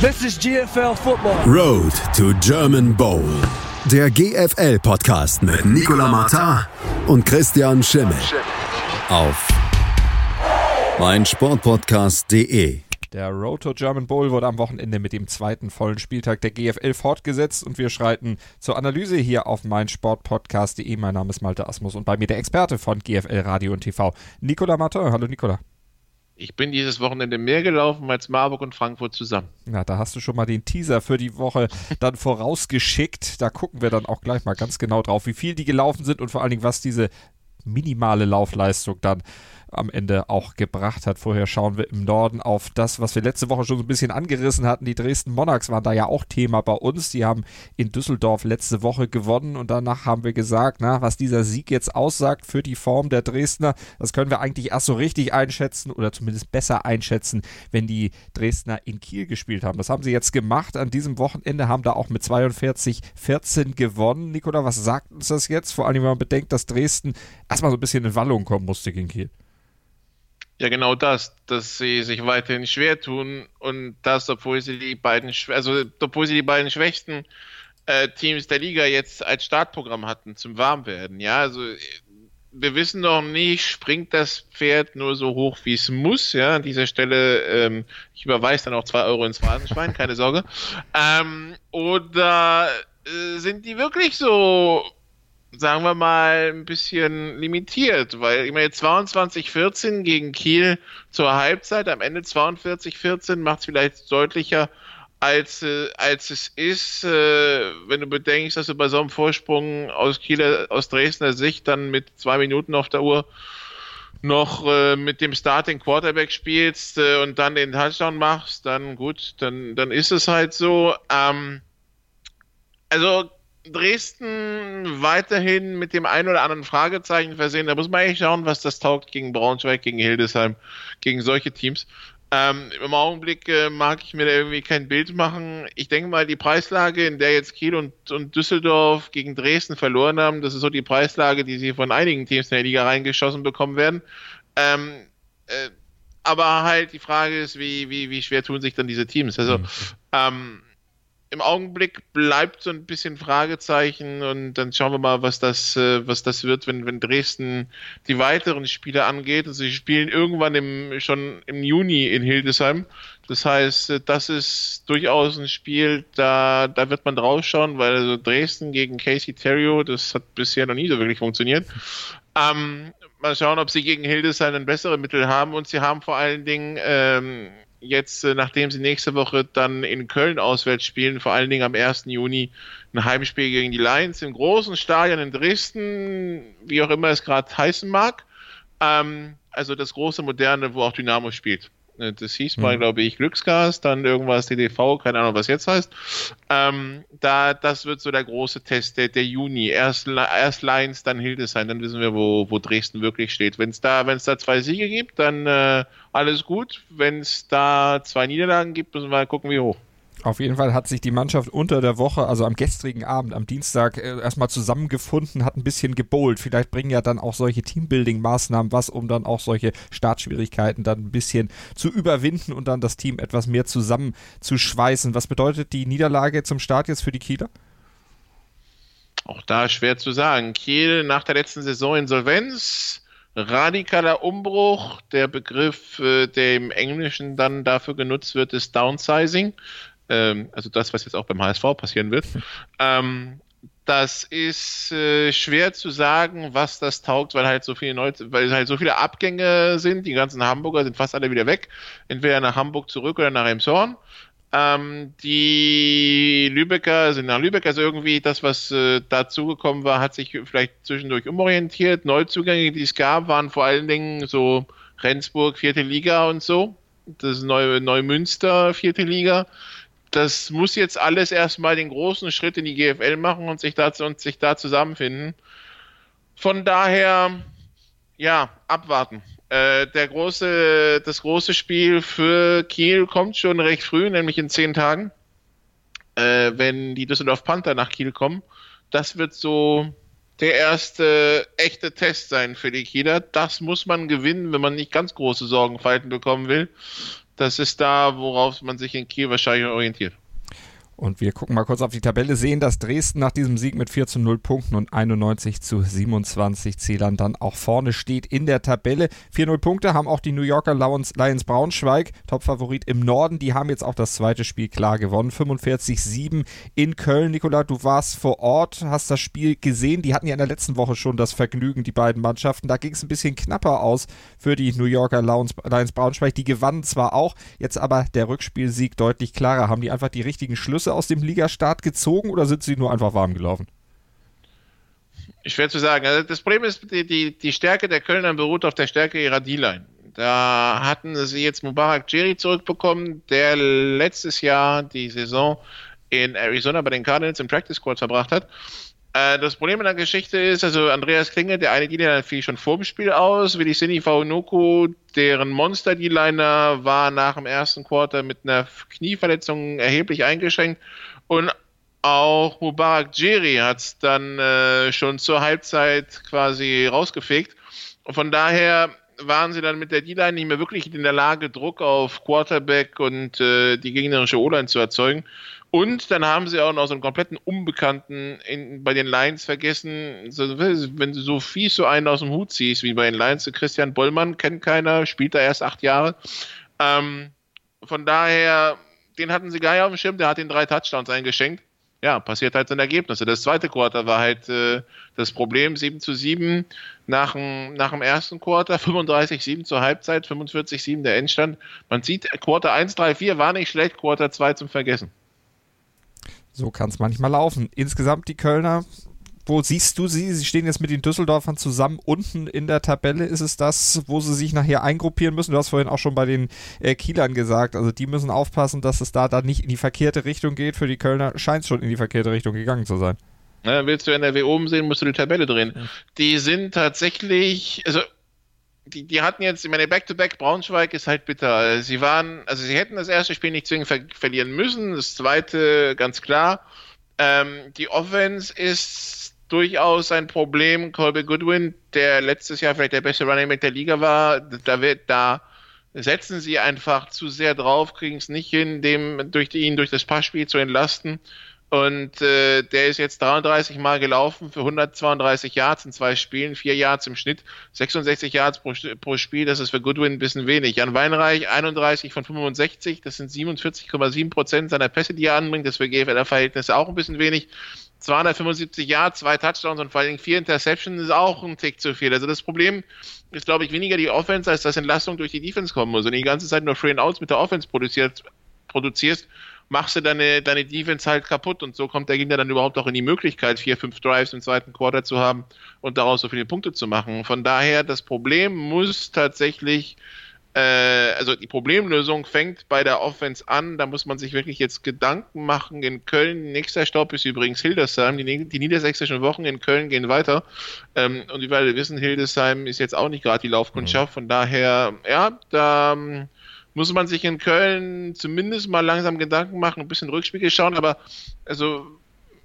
This is GFL Football. Road to German Bowl. Der GFL-Podcast mit Nicola Martin und Christian Schimmel. Auf meinsportpodcast.de. Der Road to German Bowl wurde am Wochenende mit dem zweiten vollen Spieltag der GFL fortgesetzt und wir schreiten zur Analyse hier auf meinsportpodcast.de. Mein Name ist Malte Asmus und bei mir der Experte von GFL Radio und TV, Nicola Martin. Hallo Nicola. Ich bin dieses Wochenende mehr gelaufen als Marburg und Frankfurt zusammen. Ja, da hast du schon mal den Teaser für die Woche dann vorausgeschickt. Da gucken wir dann auch gleich mal ganz genau drauf, wie viel die gelaufen sind und vor allen Dingen, was diese minimale Laufleistung dann am Ende auch gebracht hat. Vorher schauen wir im Norden auf das, was wir letzte Woche schon so ein bisschen angerissen hatten. Die Dresden Monarchs waren da ja auch Thema bei uns. Die haben in Düsseldorf letzte Woche gewonnen und danach haben wir gesagt, na, was dieser Sieg jetzt aussagt für die Form der Dresdner, das können wir eigentlich erst so richtig einschätzen oder zumindest besser einschätzen, wenn die Dresdner in Kiel gespielt haben. Das haben sie jetzt gemacht. An diesem Wochenende haben da auch mit 42-14 gewonnen. Nikola, was sagt uns das jetzt? Vor allem, wenn man bedenkt, dass Dresden erstmal so ein bisschen in Wallung kommen musste gegen Kiel. Ja, genau das, dass sie sich weiterhin schwer tun und das, obwohl sie die beiden, also obwohl sie die beiden schwächsten äh, Teams der Liga jetzt als Startprogramm hatten zum Warmwerden. Ja, also wir wissen noch nicht, springt das Pferd nur so hoch, wie es muss. Ja, an dieser Stelle, ähm, ich überweise dann auch zwei Euro ins Phrasenschwein, keine Sorge. Ähm, oder äh, sind die wirklich so sagen wir mal, ein bisschen limitiert, weil immer jetzt 22-14 gegen Kiel zur Halbzeit, am Ende 42-14 macht es vielleicht deutlicher, als, äh, als es ist, äh, wenn du bedenkst, dass du bei so einem Vorsprung aus Kieler, aus Dresdner Sicht dann mit zwei Minuten auf der Uhr noch äh, mit dem Starting Quarterback spielst äh, und dann den Touchdown machst, dann gut, dann, dann ist es halt so. Ähm, also Dresden weiterhin mit dem einen oder anderen Fragezeichen versehen. Da muss man eigentlich schauen, was das taugt gegen Braunschweig, gegen Hildesheim, gegen solche Teams. Ähm, Im Augenblick äh, mag ich mir da irgendwie kein Bild machen. Ich denke mal, die Preislage, in der jetzt Kiel und, und Düsseldorf gegen Dresden verloren haben, das ist so die Preislage, die sie von einigen Teams in der Liga reingeschossen bekommen werden. Ähm, äh, aber halt die Frage ist, wie, wie, wie schwer tun sich dann diese Teams? Also, mhm. ähm, im Augenblick bleibt so ein bisschen Fragezeichen und dann schauen wir mal, was das, äh, was das wird, wenn, wenn Dresden die weiteren Spiele angeht. Also sie spielen irgendwann im, schon im Juni in Hildesheim. Das heißt, äh, das ist durchaus ein Spiel, da, da wird man draufschauen, weil also Dresden gegen Casey Terrio, das hat bisher noch nie so wirklich funktioniert. Ähm, mal schauen, ob sie gegen Hildesheim ein bessere Mittel haben und sie haben vor allen Dingen ähm, jetzt, äh, nachdem sie nächste Woche dann in Köln auswärts spielen, vor allen Dingen am 1. Juni ein Heimspiel gegen die Lions im großen Stadion in Dresden, wie auch immer es gerade heißen mag. Ähm, also das große Moderne, wo auch Dynamo spielt. Äh, das hieß mal, mhm. glaube ich, Glücksgas, dann irgendwas DDV, keine Ahnung, was jetzt heißt. Ähm, da, das wird so der große Test, der, der Juni. Erst, erst Lions, dann Hildesheim, dann wissen wir, wo, wo Dresden wirklich steht. Wenn es da, da zwei Siege gibt, dann äh, alles gut. Wenn es da zwei Niederlagen gibt, müssen wir mal gucken, wie hoch. Auf jeden Fall hat sich die Mannschaft unter der Woche, also am gestrigen Abend, am Dienstag, äh, erstmal zusammengefunden, hat ein bisschen gebowlt. Vielleicht bringen ja dann auch solche Teambuilding-Maßnahmen was, um dann auch solche Startschwierigkeiten dann ein bisschen zu überwinden und dann das Team etwas mehr zusammenzuschweißen. Was bedeutet die Niederlage zum Start jetzt für die Kieler? Auch da schwer zu sagen. Kiel nach der letzten Saison Insolvenz, radikaler Umbruch. Der Begriff, äh, der im Englischen dann dafür genutzt wird, ist Downsizing ähm, also das, was jetzt auch beim HSV passieren wird. Ähm, das ist äh, schwer zu sagen, was das taugt, weil halt so viele Neu weil halt so viele Abgänge sind. Die ganzen Hamburger sind fast alle wieder weg, entweder nach Hamburg zurück oder nach Emshorn. Ähm, die Lübecker sind nach Lübeck, also irgendwie das, was äh, dazugekommen war, hat sich vielleicht zwischendurch umorientiert. Neuzugänge, die es gab, waren vor allen Dingen so Rendsburg, vierte Liga und so. Das ist Neu Neumünster, vierte Liga das muss jetzt alles erstmal den großen Schritt in die GFL machen und sich da, und sich da zusammenfinden. Von daher, ja, abwarten. Äh, der große, das große Spiel für Kiel kommt schon recht früh, nämlich in zehn Tagen, äh, wenn die Düsseldorf Panther nach Kiel kommen. Das wird so der erste echte Test sein für die Kieler. Das muss man gewinnen, wenn man nicht ganz große Sorgenfalten bekommen will das ist da, worauf man sich in Kiel wahrscheinlich orientiert. Und wir gucken mal kurz auf die Tabelle, sehen, dass Dresden nach diesem Sieg mit 4 zu 0 Punkten und 91 zu 27 Zählern dann auch vorne steht in der Tabelle. 4-0 Punkte haben auch die New Yorker Lions, Lions Braunschweig, Topfavorit im Norden. Die haben jetzt auch das zweite Spiel klar gewonnen. 45-7 in Köln. Nikola, du warst vor Ort, hast das Spiel gesehen. Die hatten ja in der letzten Woche schon das Vergnügen, die beiden Mannschaften. Da ging es ein bisschen knapper aus für die New Yorker Lions, Lions Braunschweig. Die gewannen zwar auch, jetzt aber der Rückspielsieg deutlich klarer. Haben die einfach die richtigen Schlüsse Schlüsse aus dem Ligastart gezogen oder sind sie nur einfach warm gelaufen? Schwer zu sagen. Also das Problem ist, die, die, die Stärke der Kölner beruht auf der Stärke ihrer D-Line. Da hatten sie jetzt Mubarak Jerry zurückbekommen, der letztes Jahr die Saison in Arizona bei den Cardinals im Practice Squad verbracht hat. Äh, das Problem in der Geschichte ist, also Andreas Klinge, der eine D-Liner fiel schon vor dem Spiel aus, Willi Sini Faunoku, deren Monster D-Liner war nach dem ersten Quarter mit einer Knieverletzung erheblich eingeschränkt und auch Mubarak Jeri hat es dann äh, schon zur Halbzeit quasi rausgefegt. Und von daher waren sie dann mit der D-Line nicht mehr wirklich in der Lage, Druck auf Quarterback und äh, die gegnerische O-Line zu erzeugen. Und dann haben sie auch noch so einen kompletten Unbekannten in, bei den Lions vergessen. So, wenn du so fies so einen aus dem Hut ziehst, wie bei den Lions, Christian Bollmann kennt keiner, spielt da erst acht Jahre. Ähm, von daher, den hatten sie gar nicht auf dem Schirm, der hat den drei Touchdowns eingeschenkt. Ja, passiert halt ein Ergebnis. Das zweite Quarter war halt äh, das Problem, 7 zu 7 nach dem, nach dem ersten Quarter, 35-7 zur Halbzeit, 45-7 der Endstand. Man sieht, Quarter 1, 3, 4 war nicht schlecht, Quarter 2 zum Vergessen. So kann es manchmal laufen. Insgesamt die Kölner, wo siehst du sie? Sie stehen jetzt mit den Düsseldorfern zusammen unten in der Tabelle. Ist es das, wo sie sich nachher eingruppieren müssen? Du hast vorhin auch schon bei den äh, Kielern gesagt. Also die müssen aufpassen, dass es da dann nicht in die verkehrte Richtung geht. Für die Kölner scheint es schon in die verkehrte Richtung gegangen zu sein. Ja, willst du NRW oben sehen, musst du die Tabelle drehen. Die sind tatsächlich, also die, die hatten jetzt, ich meine, Back-to-Back Braunschweig ist halt bitter. Sie waren, also sie hätten das erste Spiel nicht zwingend ver verlieren müssen, das zweite ganz klar. Ähm, die Offense ist durchaus ein Problem. Colby Goodwin, der letztes Jahr vielleicht der beste Running Back der Liga war, da wird, da setzen sie einfach zu sehr drauf, kriegen es nicht hin, dem durch die, ihn durch das Passspiel zu entlasten. Und äh, der ist jetzt 33 Mal gelaufen für 132 Yards in zwei Spielen, vier Yards im Schnitt, 66 Yards pro, pro Spiel, das ist für Goodwin ein bisschen wenig. Jan Weinreich 31 von 65, das sind 47,7 Prozent seiner Pässe, die er anbringt, das ist für GFL-Verhältnisse auch ein bisschen wenig. 275 Yards, zwei Touchdowns und vor allen Dingen vier Interceptions ist auch ein Tick zu viel. Also das Problem ist, glaube ich, weniger die Offense, als dass Entlastung durch die Defense kommen muss. Und die ganze Zeit nur Free and Outs mit der Offense produziert, produzierst, machst du deine, deine Defense halt kaputt und so kommt der Gegner dann überhaupt auch in die Möglichkeit, vier, fünf Drives im zweiten Quarter zu haben und daraus so viele Punkte zu machen. Von daher, das Problem muss tatsächlich, äh, also die Problemlösung fängt bei der Offense an, da muss man sich wirklich jetzt Gedanken machen. In Köln, nächster Stopp ist übrigens Hildesheim, die, die niedersächsischen Wochen in Köln gehen weiter. Ähm, und wie wir alle wissen, Hildesheim ist jetzt auch nicht gerade die Laufkundschaft, von daher, ja, da muss man sich in Köln zumindest mal langsam Gedanken machen, ein bisschen Rückspiegel schauen, aber also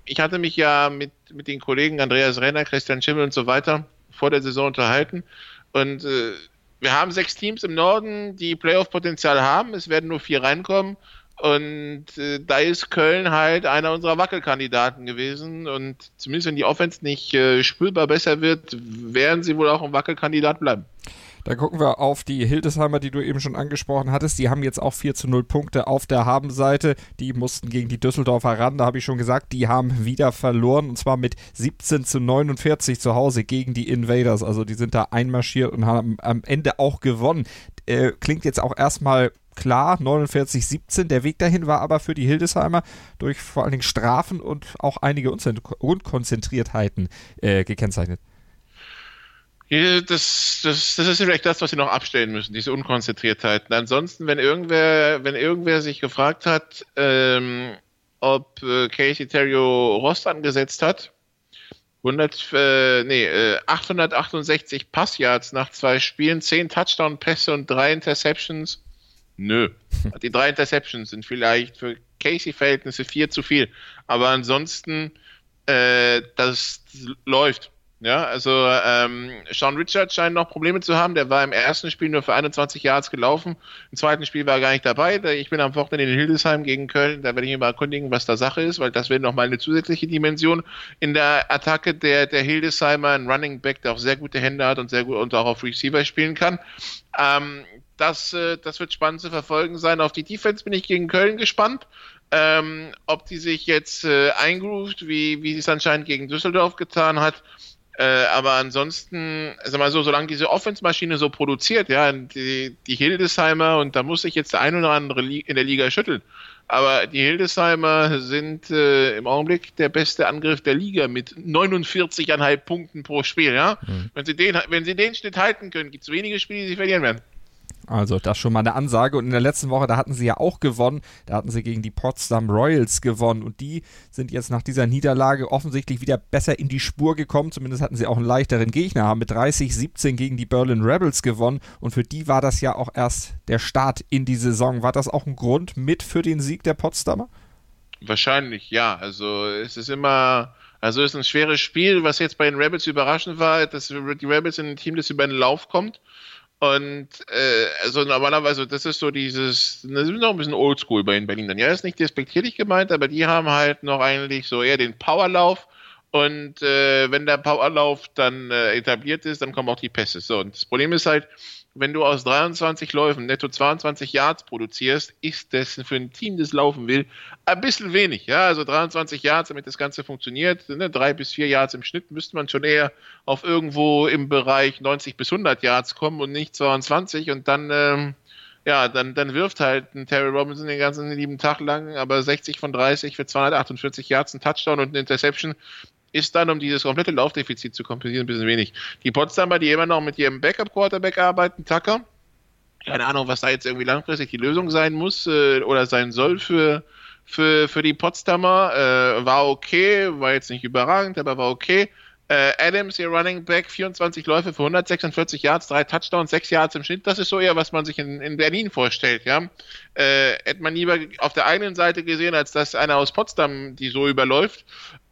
ich hatte mich ja mit, mit den Kollegen Andreas Renner, Christian Schimmel und so weiter vor der Saison unterhalten. Und äh, wir haben sechs Teams im Norden, die Playoff-Potenzial haben, es werden nur vier reinkommen. Und äh, da ist Köln halt einer unserer Wackelkandidaten gewesen. Und zumindest wenn die Offense nicht äh, spürbar besser wird, werden sie wohl auch ein Wackelkandidat bleiben. Dann gucken wir auf die Hildesheimer, die du eben schon angesprochen hattest. Die haben jetzt auch 4 zu 0 Punkte auf der Habenseite. Die mussten gegen die Düsseldorfer ran. Da habe ich schon gesagt, die haben wieder verloren. Und zwar mit 17 zu 49 zu Hause gegen die Invaders. Also die sind da einmarschiert und haben am Ende auch gewonnen. Äh, klingt jetzt auch erstmal klar, 49-17. Der Weg dahin war aber für die Hildesheimer durch vor allen Dingen Strafen und auch einige Unkonzentriertheiten äh, gekennzeichnet. Das, das, das ist vielleicht das, was sie noch abstellen müssen, diese Unkonzentriertheiten. Ansonsten, wenn irgendwer, wenn irgendwer sich gefragt hat, ähm, ob äh, Casey Terrio Rost angesetzt hat, 100, äh, nee, äh, 868 Passyards nach zwei Spielen, 10 Touchdown-Pässe und drei Interceptions. Nö. Die drei Interceptions sind vielleicht für Casey-Verhältnisse viel zu viel. Aber ansonsten, äh, das läuft Ja, also ähm, Sean Richards scheint noch Probleme zu haben. Der war im ersten Spiel nur für 21 Yards gelaufen. Im zweiten Spiel war er gar nicht dabei. Ich bin am Wochenende in Hildesheim gegen Köln. Da werde ich mich mal erkundigen, was da Sache ist, weil das wäre nochmal eine zusätzliche Dimension in der Attacke der, der Hildesheimer. Ein Running Back, der auch sehr gute Hände hat und sehr gut und auch auf Receiver spielen kann. Ähm, das, äh, das wird spannend zu verfolgen sein. Auf die Defense bin ich gegen Köln gespannt. Ähm, ob die sich jetzt äh, eingroovt, wie, wie sie es anscheinend gegen Düsseldorf getan hat. Äh, aber ansonsten, sag mal so, solange diese Offensmaschine so produziert, ja, die, die Hildesheimer, und da muss sich jetzt der ein oder andere in der Liga schütteln, aber die Hildesheimer sind äh, im Augenblick der beste Angriff der Liga mit 49,5 Punkten pro Spiel, ja. Mhm. Wenn, sie den, wenn sie den Schnitt halten können, gibt es wenige Spiele, die sie verlieren werden. Also das schon mal eine Ansage. Und in der letzten Woche, da hatten sie ja auch gewonnen. Da hatten sie gegen die Potsdam Royals gewonnen. Und die sind jetzt nach dieser Niederlage offensichtlich wieder besser in die Spur gekommen. Zumindest hatten sie auch einen leichteren Gegner, haben mit 30-17 gegen die Berlin Rebels gewonnen. Und für die war das ja auch erst der Start in die Saison. War das auch ein Grund mit für den Sieg der Potsdamer? Wahrscheinlich, ja. Also es ist immer... Also es ist ein schweres Spiel, was jetzt bei den Rebels überraschend war, dass die Rebels in ein Team, das über den Lauf kommt. Und äh, also normalerweise, das ist so dieses, das ist noch ein bisschen oldschool bei den Berlinern. Ja, ist nicht despektierlich gemeint, aber die haben halt noch eigentlich so eher den Powerlauf. Und äh, wenn der Powerlauf dann äh, etabliert ist, dann kommen auch die Pässe. So, und das Problem ist halt, wenn du aus 23 Läufen netto 22 Yards produzierst, ist das für ein Team, das laufen will, ein bisschen wenig. Ja, also 23 Yards, damit das Ganze funktioniert, ne, drei bis vier Yards im Schnitt, müsste man schon eher auf irgendwo im Bereich 90 bis 100 Yards kommen und nicht 22 und dann, ähm, ja, dann, dann wirft halt ein Terry Robinson den ganzen lieben Tag lang, aber 60 von 30 für 248 Yards, ein Touchdown und eine Interception ist dann, um dieses komplette Laufdefizit zu kompensieren, ein bisschen wenig. Die Potsdamer, die immer noch mit ihrem Backup-Quarterback arbeiten, Tucker, keine Ahnung, was da jetzt irgendwie langfristig die Lösung sein muss äh, oder sein soll für, für, für die Potsdamer. Äh, war okay, war jetzt nicht überragend, aber war okay. Äh, Adams, ihr Running Back, 24 Läufe für 146 Yards, drei Touchdowns, sechs Yards im Schnitt. Das ist so eher, was man sich in, in Berlin vorstellt, ja. Äh, hätte man lieber auf der einen Seite gesehen, als dass einer aus Potsdam die so überläuft.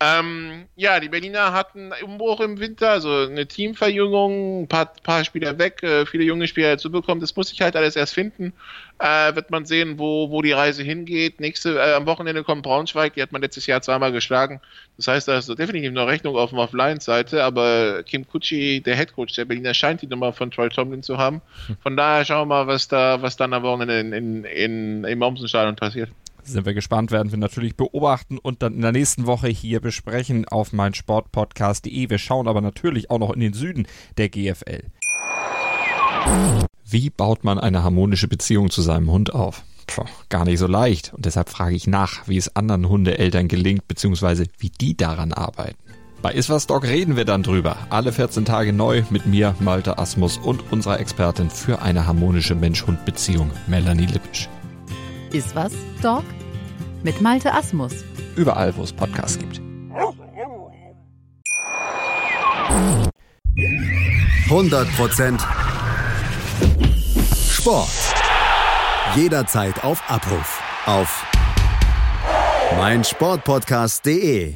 Ähm, ja, die Berliner hatten Umbruch im Winter, also eine Teamverjüngung, ein paar, paar Spieler weg, äh, viele junge Spieler dazu bekommen. Das muss sich halt alles erst finden. Äh, wird man sehen, wo, wo die Reise hingeht. Nächste, äh, am Wochenende kommt Braunschweig, die hat man letztes Jahr zweimal geschlagen. Das heißt, da ist definitiv noch Rechnung auf dem Offline-Seite, aber Kim Kutschi, der Headcoach der Berliner, scheint die Nummer von Troy Tomlin zu haben. Von daher schauen wir mal, was da, was dann am Wochenende in, in, in, im Mommsenstadion passiert. Sind wir gespannt, werden wir natürlich beobachten und dann in der nächsten Woche hier besprechen auf meinsportpodcast.de. Wir schauen aber natürlich auch noch in den Süden der GFL. Wie baut man eine harmonische Beziehung zu seinem Hund auf? Puh, gar nicht so leicht. Und deshalb frage ich nach, wie es anderen Hundeeltern gelingt, beziehungsweise wie die daran arbeiten. Bei Iswas Dog reden wir dann drüber. Alle 14 Tage neu mit mir, Malte Asmus und unserer Expertin für eine harmonische Mensch-Hund-Beziehung, Melanie Lippisch. Ist was, Dog? Mit Malte Asmus. Überall, wo es Podcasts gibt. 100% Sport. Jederzeit auf Abruf. Auf meinsportpodcast.de.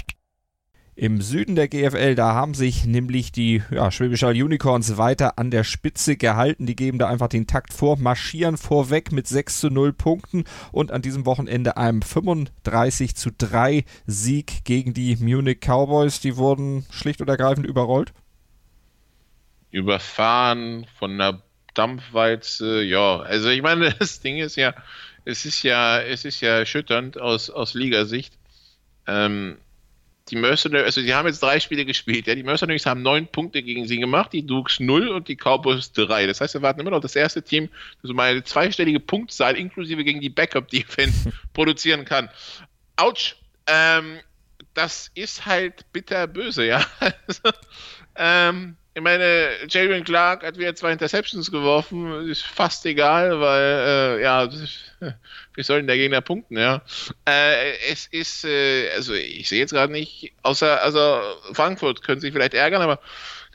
Im Süden der GFL, da haben sich nämlich die ja, Schwäbisch Unicorns weiter an der Spitze gehalten. Die geben da einfach den Takt vor, marschieren vorweg mit 6 zu 0 Punkten und an diesem Wochenende einem 35 zu 3 Sieg gegen die Munich Cowboys. Die wurden schlicht und ergreifend überrollt. Überfahren von einer Dampfwalze, ja. Also ich meine, das Ding ist ja, es ist ja, es ist ja erschütternd aus, aus Ligasicht. Ähm, die Mercenaries, also die haben jetzt drei Spiele gespielt, ja, die Mercenaries haben neun Punkte gegen sie gemacht, die Dukes null und die Cowboys drei. Das heißt, wir warten immer noch das erste Team, das so mal eine zweistellige Punktzahl inklusive gegen die Backup-Defense produzieren kann. Autsch! Ähm, das ist halt bitterböse, ja. Also, ähm, ich meine, Jalen Clark hat wieder zwei Interceptions geworfen, ist fast egal, weil, äh, ja, wie soll denn der Gegner punkten, ja? Äh, es ist, äh, also ich sehe jetzt gerade nicht, außer, also Frankfurt können sich vielleicht ärgern, aber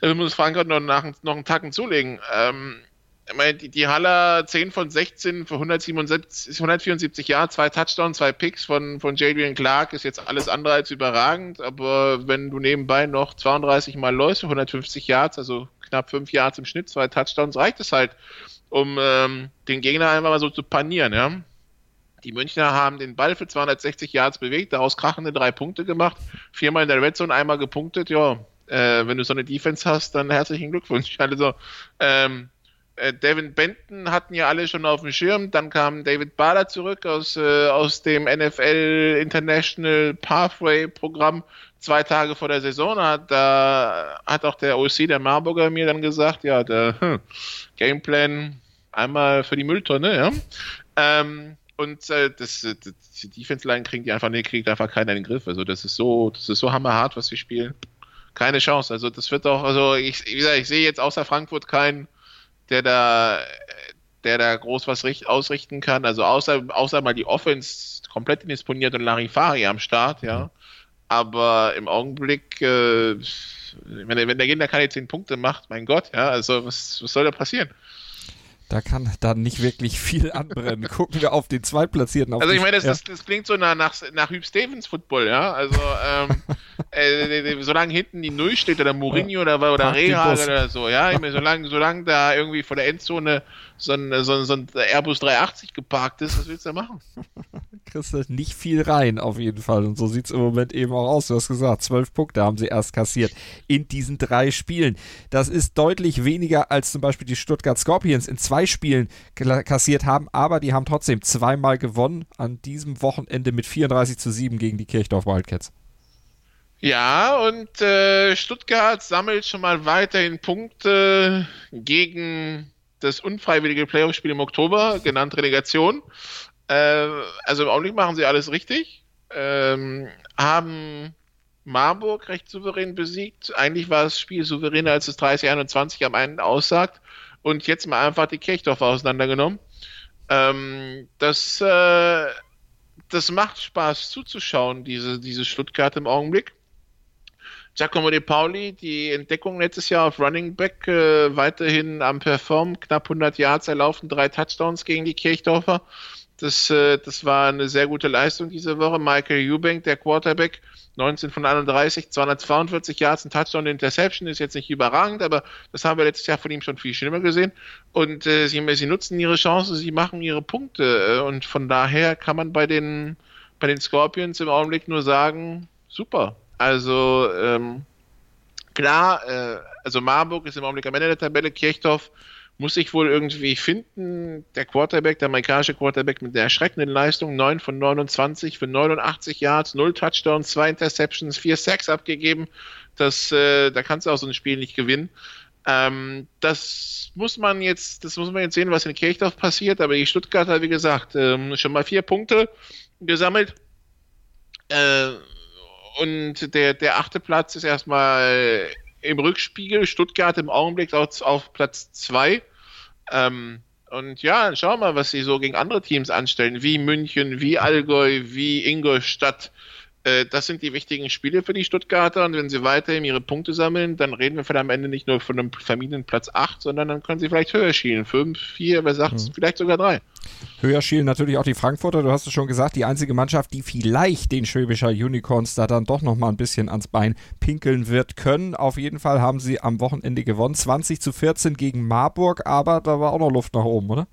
dafür muss Frankfurt noch, nach, noch einen Tacken zulegen. Ähm, ich meine, die, die Haller 10 von 16 für 177, 174 Jahre, zwei Touchdowns, zwei Picks von, von Jadrian Clark ist jetzt alles andere als überragend, aber wenn du nebenbei noch 32 Mal läufst für 150 Yards, also knapp 5 Yards im Schnitt, zwei Touchdowns, reicht es halt, um ähm, den Gegner einfach mal so zu panieren, ja. Die Münchner haben den Ball für 260 Yards bewegt, daraus krachende drei Punkte gemacht, viermal in der Red Zone, einmal gepunktet, ja. Äh, wenn du so eine Defense hast, dann herzlichen Glückwunsch. Also, ähm, äh, David Benton hatten ja alle schon auf dem Schirm. Dann kam David Bader zurück aus, äh, aus dem NFL International Pathway Programm zwei Tage vor der Saison. Hat, da hat auch der OC, der Marburger, mir dann gesagt, ja, der hm, Gameplan einmal für die Mülltonne, ja. Ähm, und äh, das, das, die Defense Line kriegt die einfach, nee, kriegt einfach keiner in den Griff. Also das ist so, das ist so hammerhart, was wir spielen. Keine Chance. Also das wird auch, also ich, wie gesagt, ich sehe jetzt außer Frankfurt keinen der da, der da groß was ausrichten kann. Also außer, außer mal die Offense komplett indisponiert und Larifari am Start, ja. Aber im Augenblick, äh, wenn, wenn der Gegner keine 10 Punkte macht, mein Gott, ja, also was, was soll da passieren? Da kann dann nicht wirklich viel anbrennen. Gucken wir auf den Zweitplatzierten. Auf also ich meine, das, ja. das, klingt so nach, nach, Hugh Stevens Football, ja. Also ähm, äh, solange hinten die Null steht oder Mourinho oder, oder Reha oder so, ja. Ich meine, solange, solange da irgendwie vor der Endzone so ein, so, ein, so ein Airbus 380 geparkt ist, was willst du da machen? Kriegst du nicht viel rein, auf jeden Fall. Und so sieht es im Moment eben auch aus. Du hast gesagt, zwölf Punkte haben sie erst kassiert in diesen drei Spielen. Das ist deutlich weniger als zum Beispiel die Stuttgart Scorpions in zwei Spielen kassiert haben, aber die haben trotzdem zweimal gewonnen an diesem Wochenende mit 34 zu 7 gegen die Kirchdorf Wildcats. Ja, und äh, Stuttgart sammelt schon mal weiterhin Punkte gegen das unfreiwillige Playoff-Spiel im Oktober, genannt Relegation. Äh, also im Augenblick machen sie alles richtig. Ähm, haben Marburg recht souverän besiegt. Eigentlich war das Spiel souveräner, als es 30-21 am Ende aussagt. Und jetzt mal einfach die Kirchdorfer auseinandergenommen. Ähm, das, äh, das macht Spaß zuzuschauen, diese, diese Stuttgart im Augenblick. Giacomo De Pauli, die Entdeckung letztes Jahr auf Running Back, äh, weiterhin am Perform, knapp 100 Yards erlaufen, drei Touchdowns gegen die Kirchdorfer. Das, äh, das war eine sehr gute Leistung diese Woche. Michael Eubank, der Quarterback, 19 von 31, 242 Yards, ein Touchdown, Interception, ist jetzt nicht überragend, aber das haben wir letztes Jahr von ihm schon viel schlimmer gesehen. Und äh, sie, sie nutzen ihre Chance, sie machen ihre Punkte. Äh, und von daher kann man bei den, bei den Scorpions im Augenblick nur sagen, super. Also ähm, klar, äh, also Marburg ist im Augenblick am Ende der Tabelle, Kirchdorf muss sich wohl irgendwie finden. Der Quarterback, der amerikanische Quarterback mit der erschreckenden Leistung, 9 von 29 für 89 Yards, 0 Touchdowns, 2 Interceptions, 4 Sacks abgegeben. Das, äh, da kannst du auch so ein Spiel nicht gewinnen. Ähm, das muss man jetzt, das muss man jetzt sehen, was in Kirchdorf passiert. Aber die Stuttgarter, wie gesagt, ähm, schon mal vier Punkte gesammelt. Äh, und der, der achte Platz ist erstmal im Rückspiegel. Stuttgart im Augenblick auf, auf Platz zwei. Ähm, und ja, schauen wir mal, was sie so gegen andere Teams anstellen, wie München, wie Allgäu, wie Ingolstadt. Äh, das sind die wichtigen Spiele für die Stuttgarter und wenn sie weiterhin ihre Punkte sammeln, dann reden wir vielleicht am Ende nicht nur von einem Familienplatz 8, sondern dann können sie vielleicht höher schielen. 5, 4, wer sagt mhm. vielleicht sogar 3. Höher schielen natürlich auch die Frankfurter, du hast es schon gesagt, die einzige Mannschaft, die vielleicht den Schwäbischer Unicorns da dann doch nochmal ein bisschen ans Bein pinkeln wird können. Auf jeden Fall haben sie am Wochenende gewonnen, 20 zu 14 gegen Marburg, aber da war auch noch Luft nach oben, oder?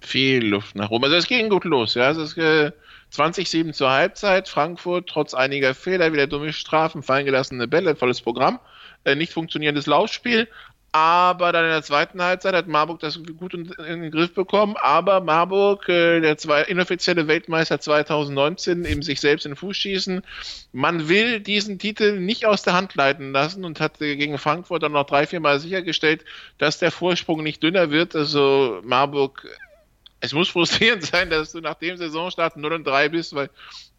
Viel Luft nach oben. Also es ging gut los, ja. Es ist, äh, 20-7 zur Halbzeit. Frankfurt trotz einiger Fehler, wieder dumme Strafen, fallen gelassene Bälle, volles Programm. Äh, nicht funktionierendes Laufspiel. Aber dann in der zweiten Halbzeit hat Marburg das gut in, den Griff bekommen. Aber Marburg, äh, der zwei, inoffizielle Weltmeister 2019, eben sich selbst in den Fuß schießen. Man will diesen Titel nicht aus der Hand leiten lassen und hat äh, gegen Frankfurt dann noch drei, vier Mal sichergestellt, dass der Vorsprung nicht dünner wird. Also Marburg es muss frustrierend sein, dass du nach dem Saisonstart 0 und 3 bist, weil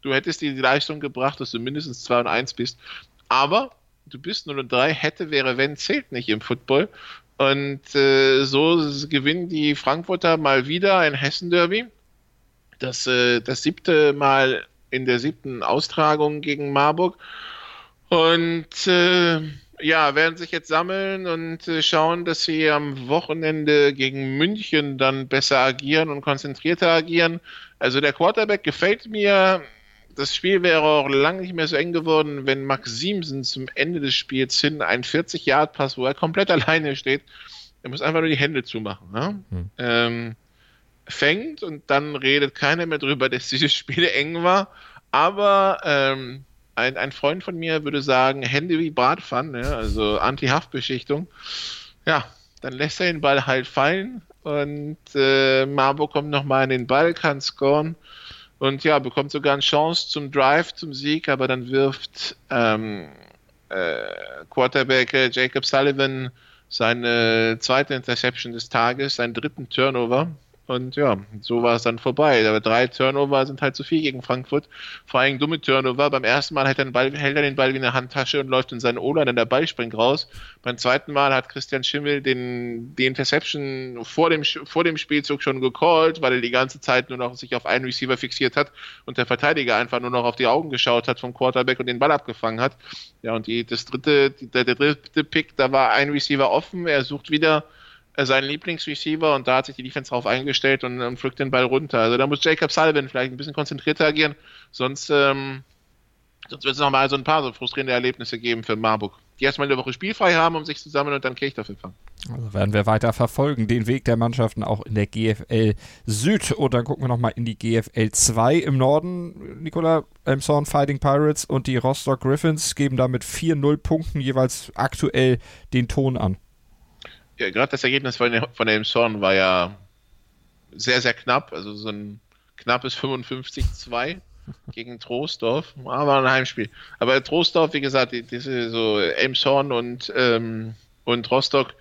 du hättest dir die Leistung gebracht, dass du mindestens 2 und 1 bist. Aber du bist 0 und 3, hätte, wäre, wenn, zählt nicht im Football. Und äh, so gewinnen die Frankfurter mal wieder ein Hessen-Derby. Das, äh, das siebte Mal in der siebten Austragung gegen Marburg. Und äh, ja, werden sich jetzt sammeln und äh, schauen, dass sie am Wochenende gegen München dann besser agieren und konzentrierter agieren. Also der Quarterback gefällt mir. Das Spiel wäre auch lange nicht mehr so eng geworden, wenn Max Siemsen zum Ende des Spiels hin einen 40-Yard-Pass, wo er komplett alleine steht, er muss einfach nur die Hände zumachen. Ne? Hm. Ähm, fängt und dann redet keiner mehr drüber, dass dieses Spiel eng war. Aber ähm, ein, ein Freund von mir würde sagen, Hände wie Bratpfannen, ja, also Anti-Haftbeschichtung. Ja, dann lässt er den Ball halt fallen und äh, Marburg kommt nochmal in den Ball, kann scoren und ja, bekommt sogar eine Chance zum Drive, zum Sieg, aber dann wirft ähm, äh, Quarterback äh, Jacob Sullivan seine zweite Interception des Tages, seinen dritten Turnover und ja, so war es dann vorbei. Aber drei Turnover sind halt zu viel gegen Frankfurt. Vor allem dumme Turnover. Beim ersten Mal hält er den Ball, hält er den Ball wie eine Handtasche und läuft in seinen O-Line, dann der Ball springt raus. Beim zweiten Mal hat Christian Schimmel den, die Interception vor dem, vor dem Spielzug schon gecallt, weil er die ganze Zeit nur noch sich auf einen Receiver fixiert hat und der Verteidiger einfach nur noch auf die Augen geschaut hat vom Quarterback und den Ball abgefangen hat. Ja, und die, das dritte, der, der dritte Pick, da war ein Receiver offen. Er sucht wieder sein Lieblingsreceiver und da hat sich die Defense drauf eingestellt und, und pflückt den Ball runter. Also da muss Jacob Sullivan vielleicht ein bisschen konzentrierter agieren, sonst, ähm, sonst wird es nochmal so ein paar so frustrierende Erlebnisse geben für Marburg. Die erstmal eine Woche spielfrei haben, um sich zu sammeln und dann Kirch dafür fangen. Also werden wir weiter verfolgen, den Weg der Mannschaften auch in der GFL Süd. Und dann gucken wir nochmal in die GFL 2 im Norden. Nicola Elmshorn Fighting Pirates und die Rostock Griffins geben da mit 4-0 Punkten jeweils aktuell den Ton an ja, gerade das Ergebnis von, von dem Zorn war ja sehr, sehr knapp. Also so ein knappes 55-2 gegen Troisdorf. Aber ein Heimspiel. Aber Troisdorf, wie gesagt, die, diese so Elmshorn und, ähm, und Rostock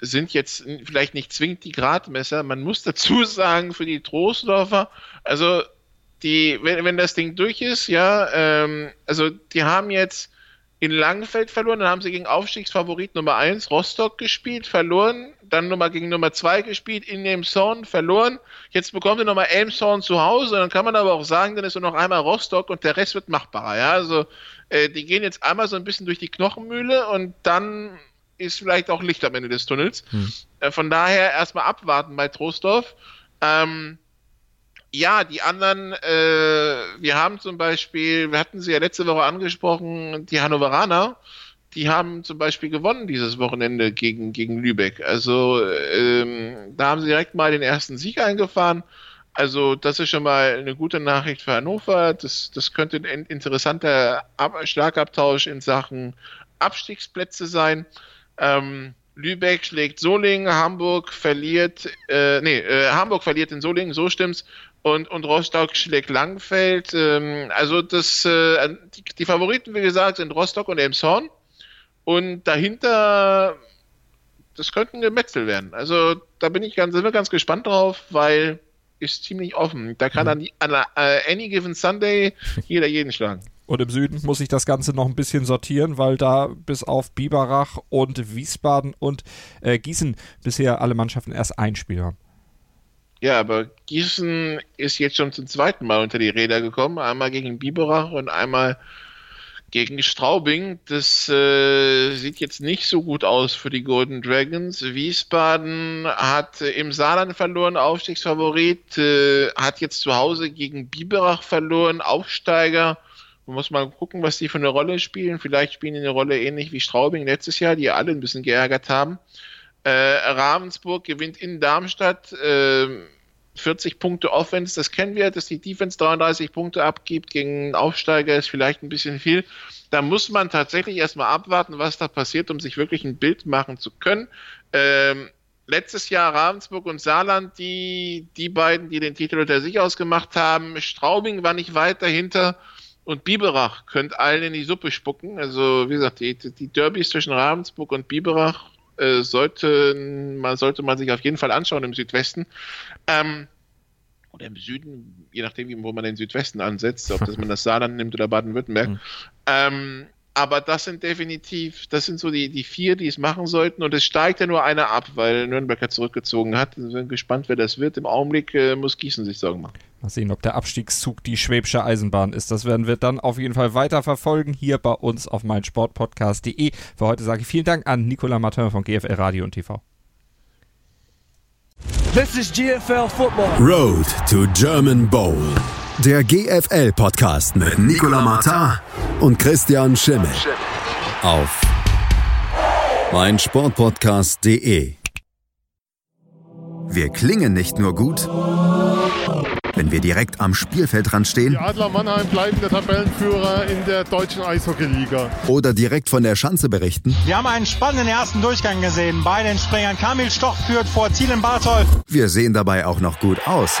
sind jetzt vielleicht nicht zwingend die Gradmesser. Man muss dazu sagen, für die Troisdorfer, also die, wenn, wenn das Ding durch ist, ja, ähm, also die haben jetzt in Langenfeld verloren, dann haben sie gegen Aufstiegsfavorit Nummer 1 Rostock gespielt, verloren, dann nochmal gegen Nummer 2 gespielt, in Elmshorn, verloren. Jetzt bekommen sie nochmal Elmshorn zu Hause, dann kann man aber auch sagen, dann ist nur noch einmal Rostock und der Rest wird machbarer. Ja? Also äh, die gehen jetzt einmal so ein bisschen durch die Knochenmühle und dann ist vielleicht auch Licht am Ende des Tunnels. Hm. Äh, von daher erstmal abwarten bei Trostorf. Ähm, ja, die anderen, äh, wir haben zum Beispiel, wir hatten sie ja letzte Woche angesprochen, die Hannoveraner, die haben zum Beispiel gewonnen dieses Wochenende gegen, gegen Lübeck. Also ähm, da haben sie direkt mal den ersten Sieg eingefahren. Also das ist schon mal eine gute Nachricht für Hannover. Das, das könnte ein interessanter Ab Schlagabtausch in Sachen Abstiegsplätze sein. Ähm, Lübeck schlägt Solingen, Hamburg verliert, äh, nee, äh, Hamburg verliert in Solingen, so stimmt's und, und Rostock schlägt Langfeld. Ähm, also das, äh, die, die, Favoriten, wie gesagt, sind Rostock und Elmshorn. Und dahinter, das könnten Gemetzel werden. Also da bin ich ganz, sind wir ganz gespannt drauf, weil ist ziemlich offen. Da kann mhm. an, an uh, any given Sunday jeder jeden schlagen. Und im Süden muss ich das Ganze noch ein bisschen sortieren, weil da bis auf Biberach und Wiesbaden und äh, Gießen bisher alle Mannschaften erst ein Spiel haben. Ja, aber Gießen ist jetzt schon zum zweiten Mal unter die Räder gekommen. Einmal gegen Biberach und einmal gegen Straubing. Das äh, sieht jetzt nicht so gut aus für die Golden Dragons. Wiesbaden hat äh, im Saarland verloren, Aufstiegsfavorit, äh, hat jetzt zu Hause gegen Biberach verloren, Aufsteiger. Man muss mal gucken, was die für eine Rolle spielen. Vielleicht spielen die eine Rolle ähnlich wie Straubing letztes Jahr, die alle ein bisschen geärgert haben. Äh, Ravensburg gewinnt in Darmstadt. Äh, 40 Punkte Offense, das kennen wir, dass die Defense 33 Punkte abgibt gegen einen Aufsteiger, ist vielleicht ein bisschen viel. Da muss man tatsächlich erstmal abwarten, was da passiert, um sich wirklich ein Bild machen zu können. Ähm, letztes Jahr Ravensburg und Saarland, die, die beiden, die den Titel unter sich ausgemacht haben. Straubing war nicht weit dahinter und Biberach könnte allen in die Suppe spucken. Also, wie gesagt, die, die Derbys zwischen Ravensburg und Biberach äh, sollte, man, sollte man sich auf jeden Fall anschauen im Südwesten. Ähm, oder im Süden, je nachdem, wo man den Südwesten ansetzt, ob das man das Saarland nimmt oder Baden-Württemberg. Mhm. Ähm, aber das sind definitiv, das sind so die, die vier, die es machen sollten. Und es steigt ja nur einer ab, weil Nürnberg ja zurückgezogen hat. Wir sind gespannt, wer das wird. Im Augenblick äh, muss Gießen sich Sorgen machen. Mal sehen, ob der Abstiegszug die Schwäbische Eisenbahn ist. Das werden wir dann auf jeden Fall weiter verfolgen hier bei uns auf meinsportpodcast.de. Für heute sage ich vielen Dank an Nicolas Martin von GFL Radio und TV. This is GFL Football. Road to German Bowl. Der GFL-Podcast mit Nicolas Martin und Christian Schimmel. Auf meinsportpodcast.de. Wir klingen nicht nur gut, wenn wir direkt am Spielfeldrand stehen Die Adler Mannheim bleiben der Tabellenführer in der deutschen Eishockeyliga. oder direkt von der Schanze berichten. Wir haben einen spannenden ersten Durchgang gesehen. Bei den Springern Kamil Stoch führt vor Zielen Bartol. Wir sehen dabei auch noch gut aus.